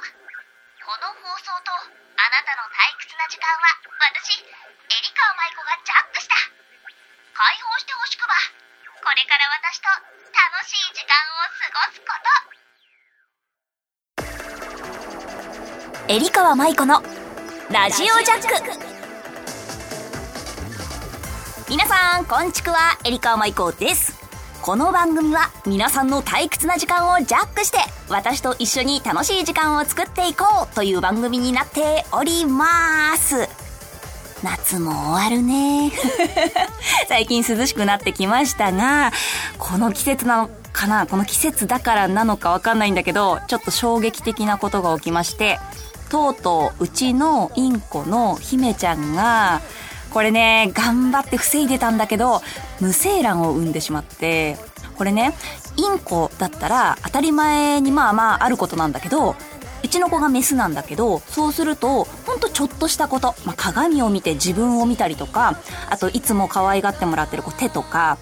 この放送とあなたの退屈な時間は私エリカ舞子がジャックした。解放してほしくば。これから私と楽しい時間を過ごすこと。エリカ舞子のラジオジャック。皆さんこんちくはエリカ舞子です。この番組は皆さんの退屈な時間をジャックして私と一緒に楽しい時間を作っていこうという番組になっております。夏も終わるね。最近涼しくなってきましたがこの季節なのかな？この季節だからなのかわかんないんだけどちょっと衝撃的なことが起きましてとうとううちのインコの姫ちゃんがこれね、頑張って防いでたんだけど、無精卵を産んでしまって、これね、インコだったら当たり前にまあまああることなんだけど、うちの子がメスなんだけど、そうすると、ほんとちょっとしたこと、まあ、鏡を見て自分を見たりとか、あといつも可愛がってもらってるこう手とか、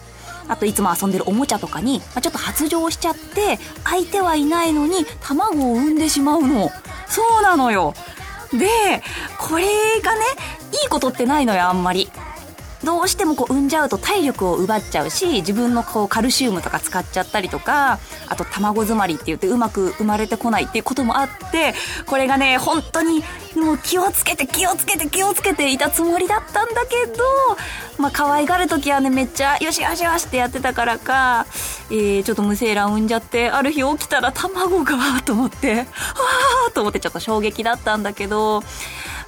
あといつも遊んでるおもちゃとかに、まあ、ちょっと発情しちゃって、相手はいないのに卵を産んでしまうの。そうなのよ。で、これがね、いいことってないのよ、あんまり。どうしてもこう産んじゃうと体力を奪っちゃうし、自分のこうカルシウムとか使っちゃったりとか、あと卵詰まりって言ってうまく生まれてこないっていうこともあって、これがね、本当にもう気をつけて気をつけて気をつけていたつもりだったんだけど、まあ可愛がる時はね、めっちゃよしよしよしってやってたからか、えー、ちょっと無精卵産んじゃって、ある日起きたら卵が、と思って、わーと思ってちょっと衝撃だったんだけど、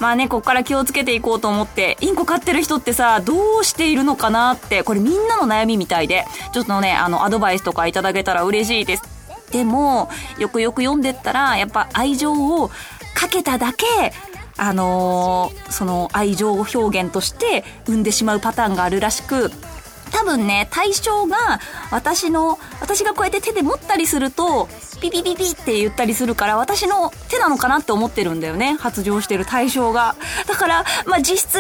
まあね、こっから気をつけていこうと思って、インコ飼ってる人ってさ、どうしているのかなって、これみんなの悩みみたいで、ちょっとね、あの、アドバイスとかいただけたら嬉しいです。でも、よくよく読んでったら、やっぱ愛情をかけただけ、あのー、その愛情を表現として生んでしまうパターンがあるらしく、多分ね、対象が私の、私がこうやって手で持ったりすると、ピピピピって言ったりするから、私の手なのかなって思ってるんだよね。発情してる対象が。だから、まあ、実質、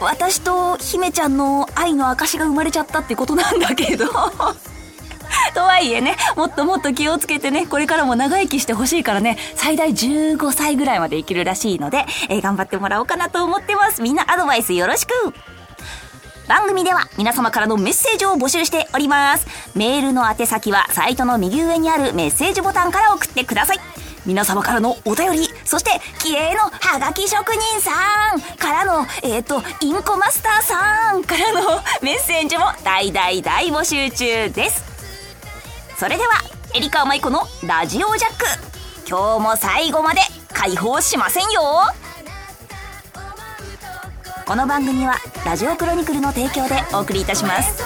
私と姫ちゃんの愛の証が生まれちゃったってことなんだけど。とはいえね、もっともっと気をつけてね、これからも長生きしてほしいからね、最大15歳ぐらいまで生きるらしいので、えー、頑張ってもらおうかなと思ってます。みんなアドバイスよろしく番組では皆様からのメッセージを募集しております。メールの宛先はサイトの右上にあるメッセージボタンから送ってください。皆様からのお便り、そして、気鋭のハガキ職人さんからの、えっ、ー、と、インコマスターさんからのメッセージも大大大募集中です。それでは、エリカ舞子のラジオジャック。今日も最後まで解放しませんよこの番組はラジオクロニクルの提供でお送りいたします。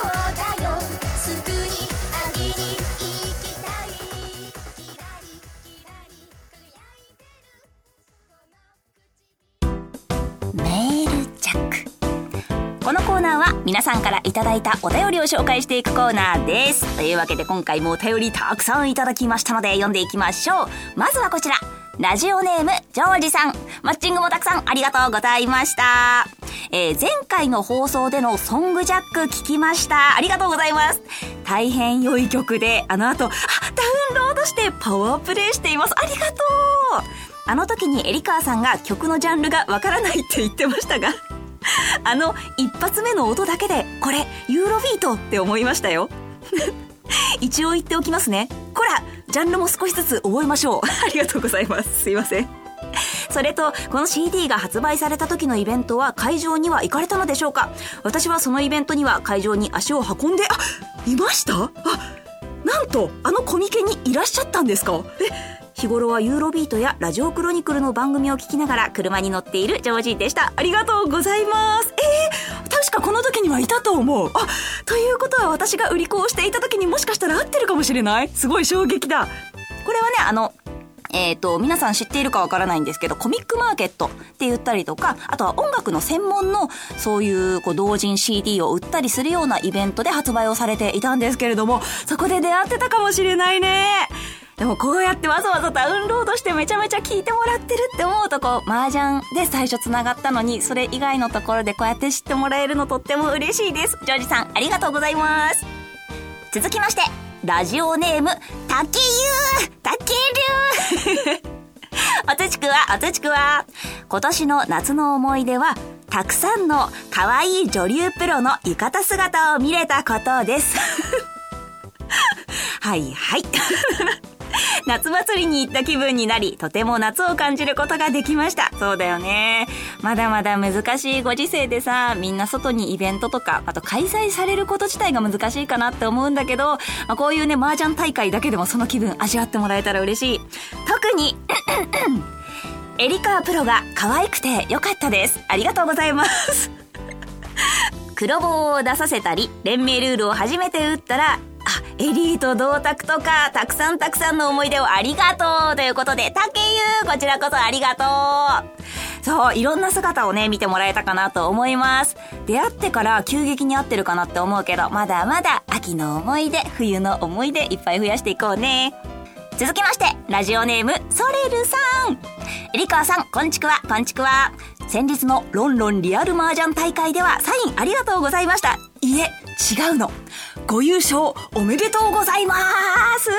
メールジャック。このコーナーは皆さんからいただいたお便りを紹介していくコーナーです。というわけで今回もお便りたくさんいただきましたので読んでいきましょう。まずはこちら。ラジオネーム、ジョージさん。マッチングもたくさんありがとうございました。えー、前回の放送でのソングジャック聞きました。ありがとうございます。大変良い曲で、あの後、ダウンロードしてパワープレイしています。ありがとうあの時にエリカーさんが曲のジャンルがわからないって言ってましたが、あの一発目の音だけで、これ、ユーロビートって思いましたよ。一応言っておきますね。こらジャンルも少しずつ覚えましょう。ありがとうございます。すいません。それと、この CD が発売された時のイベントは会場には行かれたのでしょうか？私はそのイベントには会場に足を運んで、あ、いました？あ、なんと、あのコミケにいらっしゃったんですか？え、日頃はユーロビートやラジオクロニクルの番組を聞きながら車に乗っているジョージでした。ありがとうございます。えー、確かこの時にはいたと思う。あ、ということは私が売り子をしていた時にもしかしたら合ってるかもしれない？すごい衝撃だ。これはね、あの、えっ、ー、と、皆さん知っているかわからないんですけど、コミックマーケットって言ったりとか、あとは音楽の専門の、そういう、こう、同人 CD を売ったりするようなイベントで発売をされていたんですけれども、そこで出会ってたかもしれないね。でもこうやってわざわざダウンロードしてめちゃめちゃ聞いてもらってるって思うとこう、麻雀で最初繋がったのに、それ以外のところでこうやって知ってもらえるのとっても嬉しいです。ジョージさん、ありがとうございます。続きまして、ラジオネーム、たけゆうたけるおつちおつちくわ。今年の夏の思い出は、たくさんの可愛い女流プロの浴衣姿を見れたことです。はいはい。夏祭りに行った気分になり、とても夏を感じることができました。そうだよね。まだまだ難しいご時世でさ、みんな外にイベントとか、あと開催されること自体が難しいかなって思うんだけど、まあ、こういうね、麻雀大会だけでもその気分味わってもらえたら嬉しい。特に、エリカープロが可愛くて良かったです。ありがとうございます。黒棒を出させたり、連盟ルールを初めて打ったら、あ、エリート同卓とか、たくさんたくさんの思い出をありがとうということで、竹優、こちらこそありがとう。そう、いろんな姿をね、見てもらえたかなと思います。出会ってから急激に合ってるかなって思うけど、まだまだ秋の思い出、冬の思い出いっぱい増やしていこうね。続きまして、ラジオネーム、ソレルさん。エリカーさん、こんちくわ、こんちくわ。先日のロンロンリアル麻雀大会ではサインありがとうございました。いえ、違うの。ご優勝おめでとうございます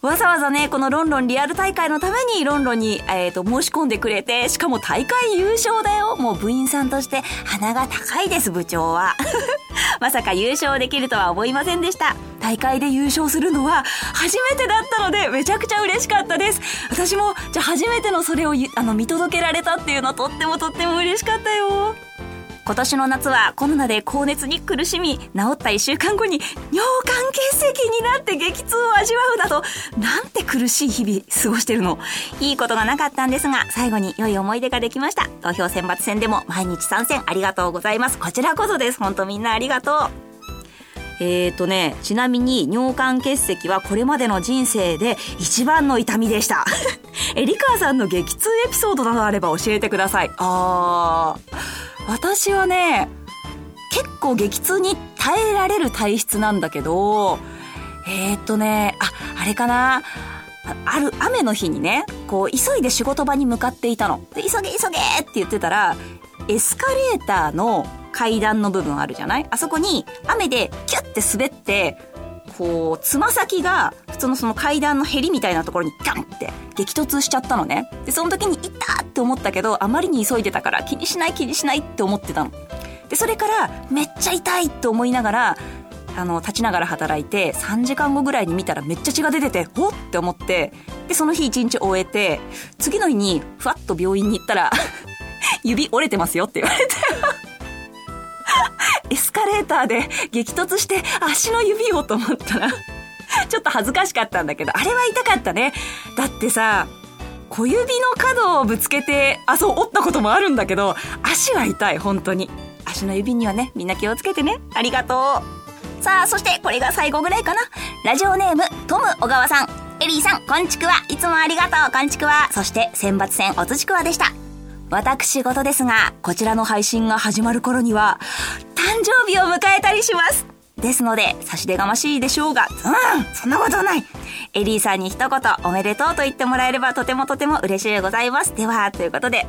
わざわざね、このロンロンリアル大会のためにロンロンに、えーと、申し込んでくれて、しかも大会優勝だよ。もう部員さんとして鼻が高いです、部長は。まさか優勝できるとは思いませんでした。大会で優勝するのは初めてだったのでめちゃくちゃ嬉しかったです。私も、じゃあ初めてのそれをあの見届けられたっていうのはとってもとっても嬉しかったよ。今年の夏はコロナで高熱に苦しみ、治った1週間後に尿管結石になって激痛を味わうなど、なんて苦しい日々過ごしてるの。いいことがなかったんですが、最後に良い思い出ができました。投票選抜戦でも毎日参戦ありがとうございます。こちらこそです。ほんとみんなありがとう。えーとね、ちなみに尿管結石はこれまでの人生で一番の痛みでした。えりかさんの激痛エピソードなどあれば教えてください。あー。私はね、結構激痛に耐えられる体質なんだけど、えー、っとね、あ、あれかな。ある雨の日にね、こう、急いで仕事場に向かっていたの。で、急げ急げって言ってたら、エスカレーターの階段の部分あるじゃない？あそこに雨でキュッて滑って、こう、つま先が、普通のその階段のヘリみたいなところにガンって激突しちゃったのね。で、その時に、いたって思ったけど、あまりに急いでたから、気にしない気にしないって思ってたの。で、それから、めっちゃ痛いって思いながら、あの、立ちながら働いて、3時間後ぐらいに見たらめっちゃ血が出てて、おって思って、で、その日一日終えて、次の日に、ふわっと病院に行ったら 指折れてますよって言われてカレーターで激突して足の指をと思ったら ちょっと恥ずかしかったんだけど、あれは痛かったね。だってさ、小指の角をぶつけて、あ、そう、折ったこともあるんだけど、足は痛い、本当に。足の指にはね、みんな気をつけてね。ありがとう。さあ、そしてこれが最後ぐらいかな。ラジオネーム、トム小川さん。エリーさん、こんちくわ。いつもありがとう、こんちくわ。そして、選抜戦おつちくわでした。私事ですが、こちらの配信が始まる頃には、誕生日を迎えたりします。ですので、差し出がましいでしょうが、うん、そんなことない。エリーさんに一言おめでとうと言ってもらえればとてもとても嬉しいございます。では、ということで。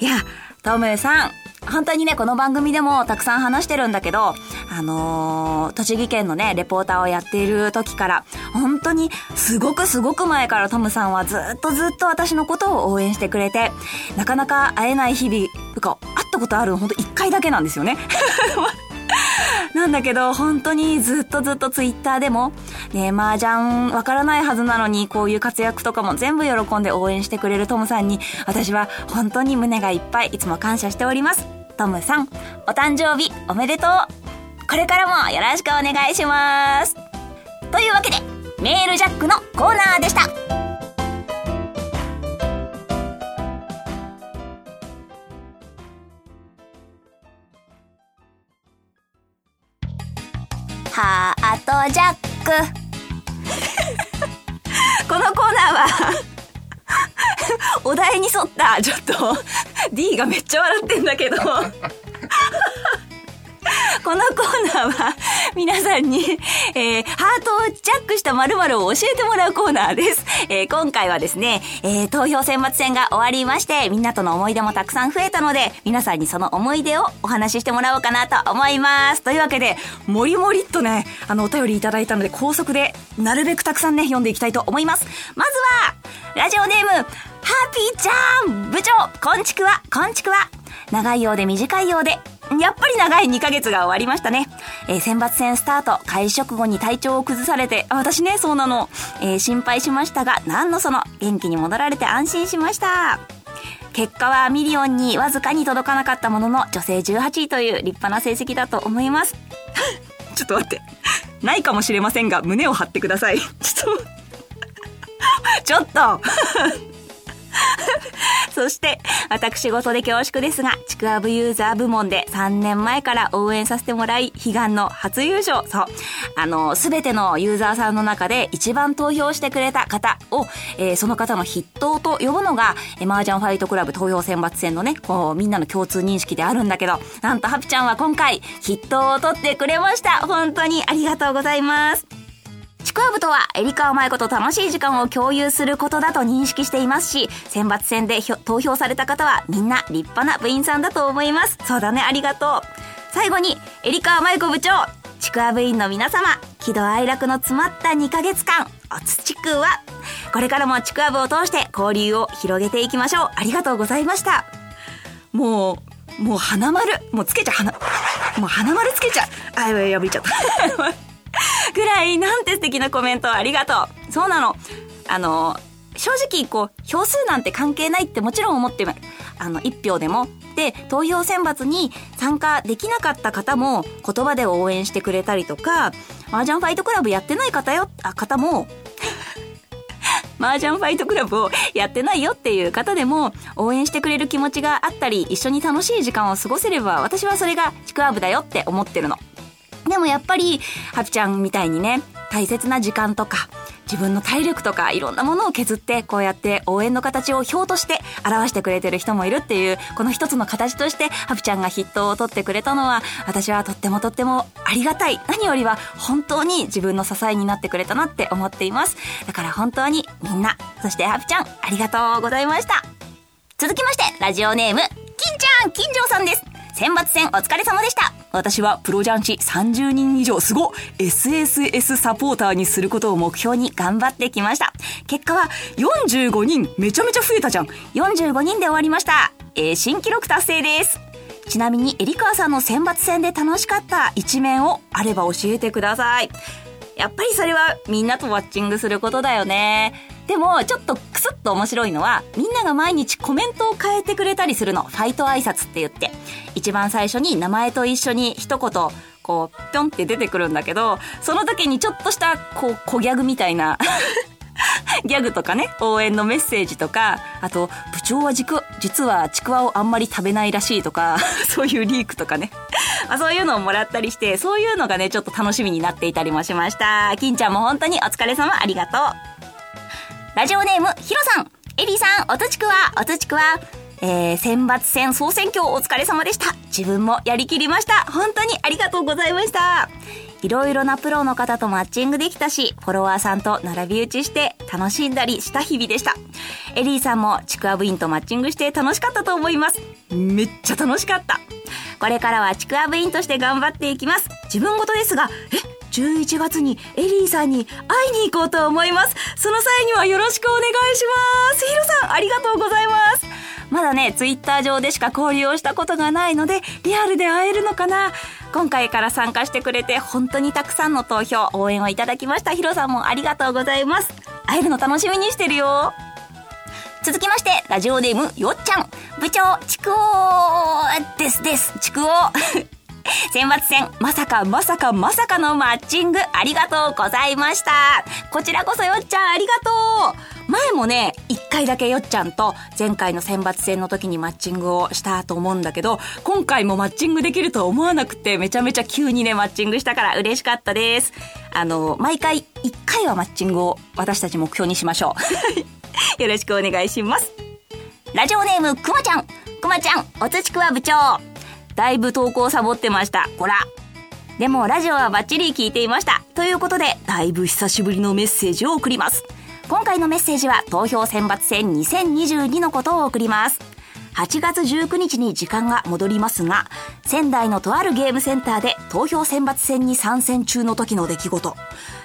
いや、トムさん、反対にね、この番組でもたくさん話してるんだけど、あのー、栃木県のね、レポーターをやっている時から、本当にすごくすごく前からトムさんはずっとずっと私のことを応援してくれて、なかなか会えない日々、とか、会ったことあるの本当一回だけなんですよね。なんだけど、本当にずっとずっとツイッターでも、ね、麻雀わからないはずなのに、こういう活躍とかも全部喜んで応援してくれるトムさんに、私は本当に胸がいっぱい、いつも感謝しております。トムさん、お誕生日おめでとうこれからもよろしくお願いします。というわけで、メールジャックのコーナーでした。ジャック。このコーナーはお題に沿ったちょっと D がめっちゃ笑ってんだけど。このコーナーは皆さんに、えー、ハートをジャックした〇〇を教えてもらうコーナーです。えー、今回はですね、えー、投票選抜戦が終わりまして、みんなとの思い出もたくさん増えたので、皆さんにその思い出をお話ししてもらおうかなと思います。というわけで、もりもりっとね、あの、お便りいただいたので、高速で、なるべくたくさんね、読んでいきたいと思います。まずは、ラジオネーム、ハピーちゃん部長こんちくわこんちくわ長いようで短いようでやっぱり長い2ヶ月が終わりましたね。えー、選抜戦スタート、開始直後に体調を崩されて、私ね、そうなの、えー、心配しましたが、何のその、元気に戻られて安心しました。結果はミリオンにわずかに届かなかったものの、女性18位という立派な成績だと思います。ちょっと待って。ないかもしれませんが、胸を張ってください。ちょっと、ちょっと そして、私事で恐縮ですが、ちくわぶユーザー部門で3年前から応援させてもらい、悲願の初優勝。そう。あの、すべてのユーザーさんの中で一番投票してくれた方を、えー、その方の筆頭と呼ぶのが、えー、麻雀ファイトクラブ投票選抜戦のね、こう、みんなの共通認識であるんだけど、なんとハピちゃんは今回、筆頭を取ってくれました。本当にありがとうございます。ちくわぶとは、エリカオマイコと楽しい時間を共有することだと認識していますし、選抜戦で投票された方はみんな立派な部員さんだと思います。そうだね、ありがとう。最後に、エリカオマイコ部長、ちくわ部員の皆様、喜怒哀楽の詰まった2ヶ月間、おつちくわ。これからもちくわ部を通して交流を広げていきましょう。ありがとうございました。もう、もう花丸、もうつけちゃ、花、もう花丸つけちゃ。あ、やばい、ちゃった。ぐらいなんて素敵なコメントありがとう。そうなの。あの、正直こう、票数なんて関係ないってもちろん思ってる。あの、一票でも。で、投票選抜に参加できなかった方も言葉で応援してくれたりとか、麻雀ファイトクラブやってない方よ、あ、方も、麻雀ファイトクラブをやってないよっていう方でも応援してくれる気持ちがあったり一緒に楽しい時間を過ごせれば私はそれがちくわぶだよって思ってるの。でもやっぱり、ハピちゃんみたいにね、大切な時間とか、自分の体力とかいろんなものを削ってこうやって応援の形を表として表してくれてる人もいるっていうこの一つの形としてハピちゃんが筆頭を取ってくれたのは私はとってもとってもありがたい。何よりは本当に自分の支えになってくれたなって思っています。だから本当にみんなそしてハピちゃんありがとうございました。続きましてラジオネーム金ちゃん金城さんです。選抜戦お疲れ様でした私はプロ雀士30人以上すご SSS サポーターにすることを目標に頑張ってきました。結果は45人めちゃめちゃ増えたじゃん。45人で終わりました。えー、新記録達成です。ちなみに、エリカーさんの選抜戦で楽しかった一面をあれば教えてください。やっぱりそれはみんなとマッチングすることだよね。でも、ちょっとクスッと面白いのは、みんなが毎日コメントを変えてくれたりするの。ファイト挨拶って言って。一番最初に名前と一緒に一言、こう、ぴょんって出てくるんだけど、その時にちょっとした、こう、小ギャグみたいな ギャグとかね、応援のメッセージとか、あと、部長は実はちくわをあんまり食べないらしいとか、そういうリークとかね。あ、そういうのをもらったりして、そういうのがね、ちょっと楽しみになっていたりもしました。金ちゃんも本当にお疲れ様ありがとう。ラジオネーム、ヒロさん。エリーさん、おとちくわ、おとちくわ。えー、選抜戦総選挙お疲れ様でした。自分もやりきりました。本当にありがとうございました。いろいろなプロの方とマッチングできたし、フォロワーさんと並び打ちして楽しんだりした日々でした。エリーさんもちくわ部員とマッチングして楽しかったと思います。めっちゃ楽しかった。これからはちくわ部員として頑張っていきます。自分ごとですが、え11月にエリーさんに会いに行こうと思います。その際にはよろしくお願いします。ヒロさん、ありがとうございます。まだね、ツイッター上でしか交流をしたことがないので、リアルで会えるのかな今回から参加してくれて、本当にたくさんの投票、応援をいただきました。ヒロさんもありがとうございます。会えるの楽しみにしてるよ。続きまして、ラジオネーム、よっちゃん。部長、ちくおーですです。ちくお 選抜戦、まさかまさかまさかのマッチング、ありがとうございました。こちらこそよっちゃん、ありがとう。前もね、一回だけよっちゃんと前回の選抜戦の時にマッチングをしたと思うんだけど、今回もマッチングできると思わなくて、めちゃめちゃ急にね、マッチングしたから嬉しかったです。あの、毎回一回はマッチングを私たち目標にしましょう。よろしくお願いします。ラジオネーム、くまちゃん。くまちゃん、おつちくわ部長。だいぶ投稿サボってました。こら。でもラジオはバッチリ聞いていました。ということで、だいぶ久しぶりのメッセージを送ります。今回のメッセージは投票選抜戦2022のことを送ります。8月19日に時間が戻りますが、仙台のとあるゲームセンターで投票選抜戦に参戦中の時の出来事。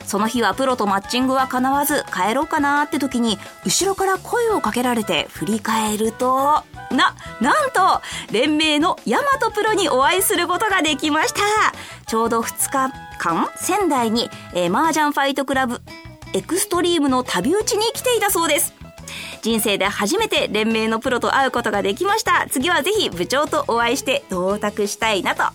その日はプロとマッチングは叶わず帰ろうかなって時に、後ろから声をかけられて振り返ると、な、なんと、連盟のヤマトプロにお会いすることができました。ちょうど2日間、仙台に、えー、麻雀ファイトクラブエクストリームの旅打ちに来ていたそうです。人生で初めて連盟のプロと会うことができました。次はぜひ部長とお会いして同卓したいなと。あ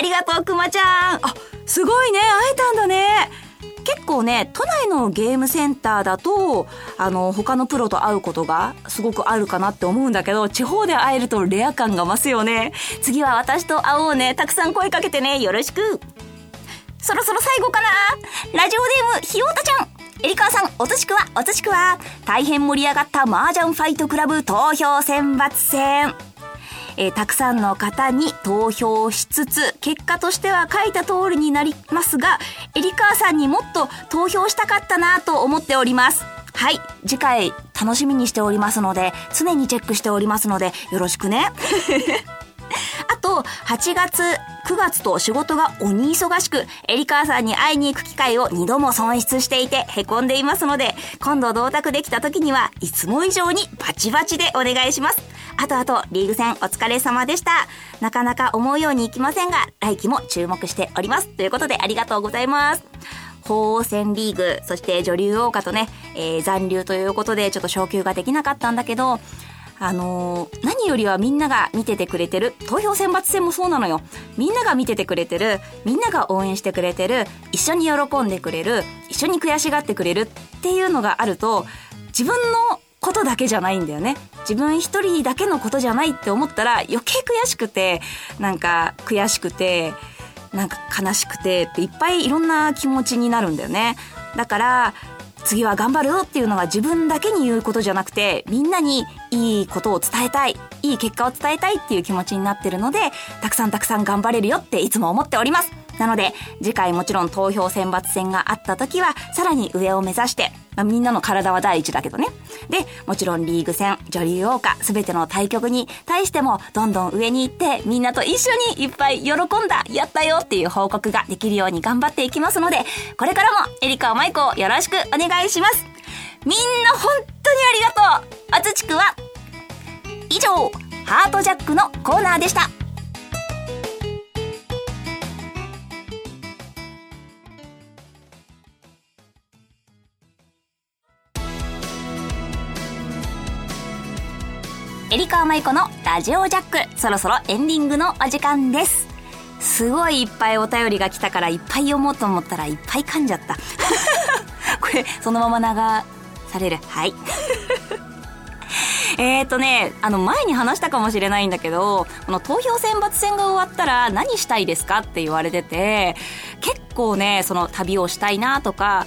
りがとう、くまちゃん。あ、すごいね。会えたんだね。結構ね、都内のゲームセンターだと、あの、他のプロと会うことがすごくあるかなって思うんだけど、地方で会えるとレア感が増すよね。次は私と会おうね。たくさん声かけてね。よろしく。そろそろ最後かなラジオネーム、ひよたちゃん。エリカさん、おとしくは、おとしくは、大変盛り上がった麻雀ファイトクラブ投票選抜戦。えー、たくさんの方に投票しつつ、結果としては書いた通りになりますが、エリカーさんにもっと投票したかったなと思っております。はい。次回楽しみにしておりますので、常にチェックしておりますので、よろしくね。あと、8月、9月と仕事が鬼忙しく、エリカーさんに会いに行く機会を2度も損失していて、凹んでいますので、今度同卓できた時には、いつも以上にバチバチでお願いします。あとあと、リーグ戦お疲れ様でした。なかなか思うようにいきませんが、来期も注目しております。ということで、ありがとうございます。鳳凰戦リーグ、そして女流王家とね、えー、残留ということで、ちょっと昇級ができなかったんだけど、あのー、何よりはみんなが見ててくれてる、投票選抜戦もそうなのよ。みんなが見ててくれてる、みんなが応援してくれてる、一緒に喜んでくれる、一緒に悔しがってくれるっていうのがあると、自分のことだけじゃないんだよね。自分一人だけのことじゃないって思ったら余計悔しくて、なんか悔しくて、なんか悲しくてっていっぱいいろんな気持ちになるんだよね。だから、次は頑張るよっていうのは自分だけに言うことじゃなくて、みんなにいいことを伝えたい、いい結果を伝えたいっていう気持ちになってるので、たくさんたくさん頑張れるよっていつも思っております。なので、次回もちろん投票選抜戦があった時は、さらに上を目指して、まあ、みんなの体は第一だけどね。で、もちろんリーグ戦、女流王家、すべての対局に対しても、どんどん上に行って、みんなと一緒にいっぱい喜んだ、やったよっていう報告ができるように頑張っていきますので、これからもエリカマイコをよろしくお願いします。みんな本当にありがとうあつちくは以上、ハートジャックのコーナーでした。リカーマイコのラジオジャック、そろそろエンディングのお時間です。すごいいっぱいお便りが来たからいっぱい読もうと思ったらいっぱい噛んじゃった。これ、そのまま流される。はい。えっとね、あの前に話したかもしれないんだけど、この投票選抜戦が終わったら何したいですかって言われてて、結構ね、その旅をしたいなとか、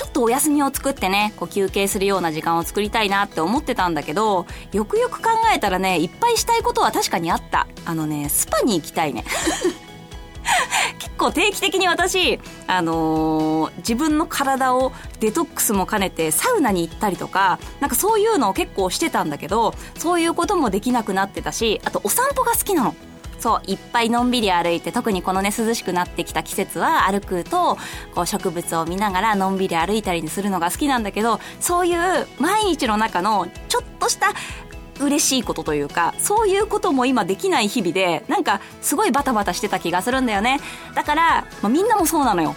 ちょっとお休みを作ってね、こう休憩するような時間を作りたいなって思ってたんだけど、よくよく考えたらね、いっぱいしたいことは確かにあった。あのね、スパに行きたいね。結構定期的に私、あのー、自分の体をデトックスも兼ねてサウナに行ったりとか、なんかそういうのを結構してたんだけど、そういうこともできなくなってたし、あとお散歩が好きなの。そういっぱいのんびり歩いて特にこのね涼しくなってきた季節は歩くとこう植物を見ながらのんびり歩いたりするのが好きなんだけどそういう毎日の中のちょっとした嬉しいことというかそういうことも今できない日々でなんかすごいバタバタしてた気がするんだよね。だから、まあ、みんなもそうなのよ。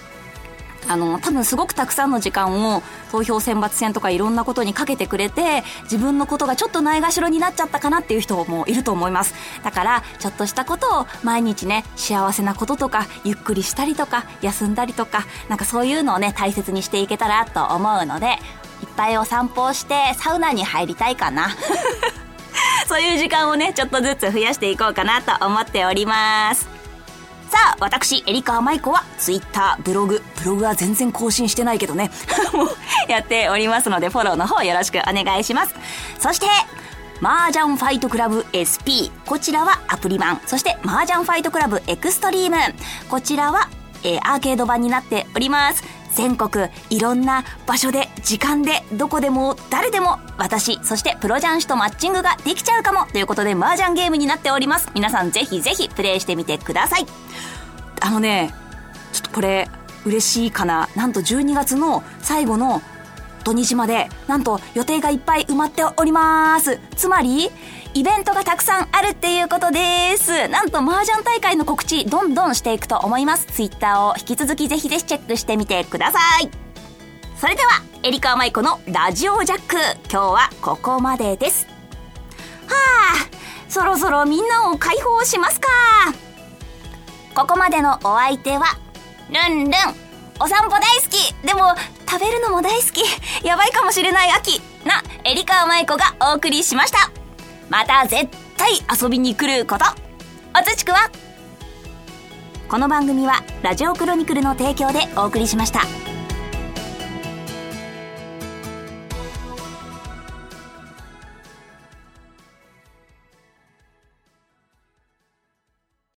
あの、多分すごくたくさんの時間を投票選抜戦とかいろんなことにかけてくれて、自分のことがちょっとないがしろになっちゃったかなっていう人もいると思います。だから、ちょっとしたことを毎日ね、幸せなこととか、ゆっくりしたりとか、休んだりとか、なんかそういうのをね、大切にしていけたらと思うので、いっぱいお散歩をしてサウナに入りたいかな。そういう時間をね、ちょっとずつ増やしていこうかなと思っております。さあ、私、エリカ・マイコは、ツイッター、ブログ、ブログは全然更新してないけどね、もう、やっておりますので、フォローの方よろしくお願いします。そして、麻雀ファイトクラブ SP。こちらはアプリ版。そして、麻雀ファイトクラブエクストリーム。こちらは、えー、アーケード版になっております。全国いろんな場所で時間でどこでも誰でも私そしてプロ雀士とマッチングができちゃうかもということで麻雀ゲームになっております。皆さんぜひぜひプレイしてみてください。あのねちょっとこれ嬉しいかな。なんと12月の最後の土日までなんと予定がいっぱい埋まっております。つまりイベントがたくさんあるっていうことです。なんと麻雀大会の告知どんどんしていくと思います。ツイッターを引き続きぜひぜひチェックしてみてください。それでは、エリカ・マイコのラジオジャック。今日はここまでです。はあ、そろそろみんなを解放しますか。ここまでのお相手は、ルンルン。お散歩大好き。でも、食べるのも大好き。やばいかもしれない秋。な、エリカ・マイコがお送りしました。また絶対遊びに来ることおつちくはこの番組はラジオクロニクルの提供でお送りしました。